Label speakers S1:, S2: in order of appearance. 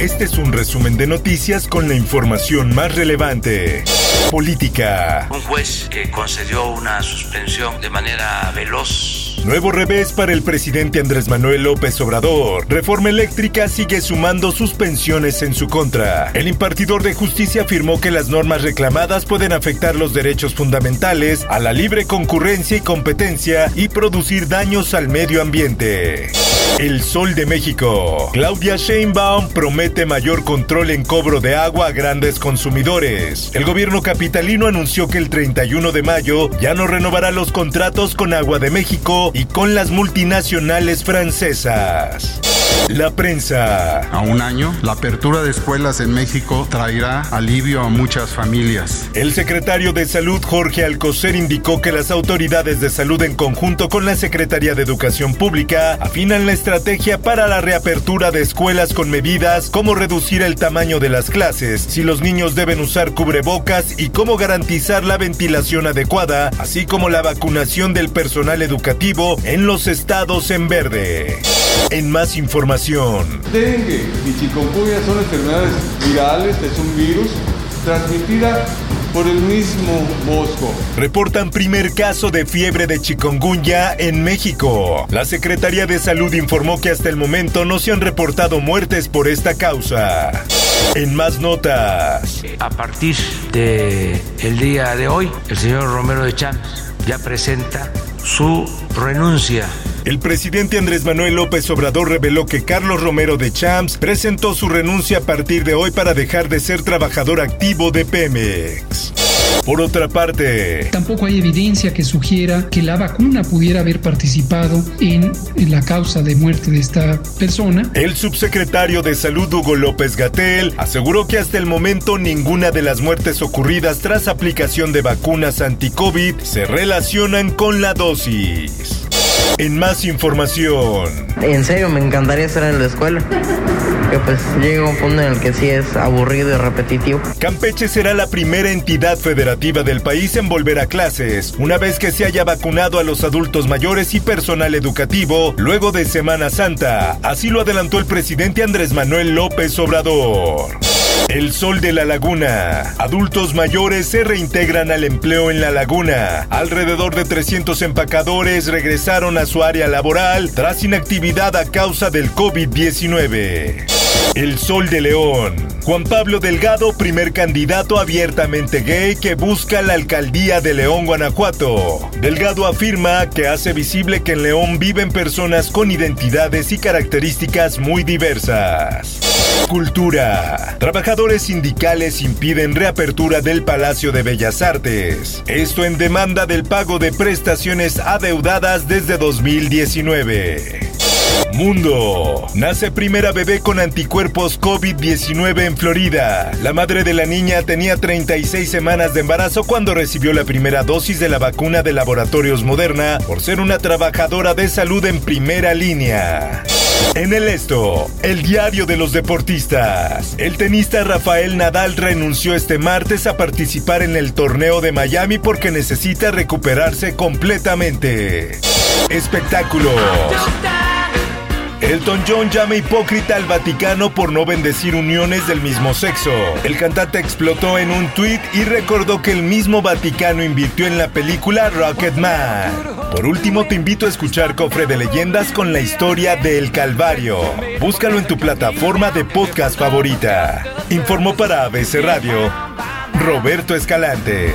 S1: Este es un resumen de noticias con la información más relevante. Política.
S2: Un juez que concedió una suspensión de manera veloz.
S1: Nuevo revés para el presidente Andrés Manuel López Obrador. Reforma eléctrica sigue sumando suspensiones en su contra. El impartidor de justicia afirmó que las normas reclamadas pueden afectar los derechos fundamentales a la libre concurrencia y competencia y producir daños al medio ambiente. El Sol de México. Claudia Sheinbaum promete mayor control en cobro de agua a grandes consumidores. El gobierno capitalino anunció que el 31 de mayo ya no renovará los contratos con Agua de México y con las multinacionales francesas. La prensa.
S3: A un año, la apertura de escuelas en México traerá alivio a muchas familias.
S1: El secretario de Salud, Jorge Alcocer, indicó que las autoridades de salud en conjunto con la Secretaría de Educación Pública afinan la estrategia para la reapertura de escuelas con medidas como reducir el tamaño de las clases, si los niños deben usar cubrebocas y cómo garantizar la ventilación adecuada, así como la vacunación del personal educativo en los estados en verde. En más información.
S4: Dengue y chikungunya son enfermedades virales, es un virus transmitida por el mismo mosco.
S1: Reportan primer caso de fiebre de chikungunya en México. La Secretaría de Salud informó que hasta el momento no se han reportado muertes por esta causa. En más notas.
S2: A partir de el día de hoy, el señor Romero de Champs ya presenta su renuncia
S1: El presidente Andrés Manuel López Obrador reveló que Carlos Romero de Champs presentó su renuncia a partir de hoy para dejar de ser trabajador activo de Pemex. Por otra parte,
S5: Tampoco hay evidencia que sugiera que la vacuna pudiera haber participado en, en la causa de muerte de esta persona.
S1: el subsecretario de Salud Hugo López Gatel aseguró que hasta el momento ninguna de las muertes ocurridas tras aplicación de vacunas anti-COVID se relacionan con la dosis. En más información,
S6: En serio, me encantaría estar en la escuela. Que pues llega un punto en el que sí es aburrido y repetitivo.
S1: Campeche será la primera entidad federativa del país en volver a clases, una vez que se haya vacunado a los adultos mayores y personal educativo luego de Semana Santa. Así lo adelantó el presidente Andrés Manuel López Obrador. El Sol de la Laguna. Adultos mayores se reintegran al empleo en la laguna. Alrededor de 300 empacadores regresaron a su área laboral tras inactividad a causa del COVID-19. El Sol de León. Juan Pablo Delgado, primer candidato abiertamente gay que busca la alcaldía de León, Guanajuato. Delgado afirma que hace visible que en León viven personas con identidades y características muy diversas. Cultura. Trabajadores sindicales impiden reapertura del Palacio de Bellas Artes. Esto en demanda del pago de prestaciones adeudadas desde 2019. Mundo. Nace primera bebé con anticuerpos COVID-19 en Florida. La madre de la niña tenía 36 semanas de embarazo cuando recibió la primera dosis de la vacuna de laboratorios Moderna por ser una trabajadora de salud en primera línea. En el esto, el diario de los deportistas. El tenista Rafael Nadal renunció este martes a participar en el torneo de Miami porque necesita recuperarse completamente. Espectáculos. Elton John llama hipócrita al Vaticano por no bendecir uniones del mismo sexo. El cantante explotó en un tuit y recordó que el mismo Vaticano invirtió en la película Rocketman. Por último, te invito a escuchar Cofre de Leyendas con la historia de El Calvario. Búscalo en tu plataforma de podcast favorita. Informó para ABC Radio Roberto Escalante.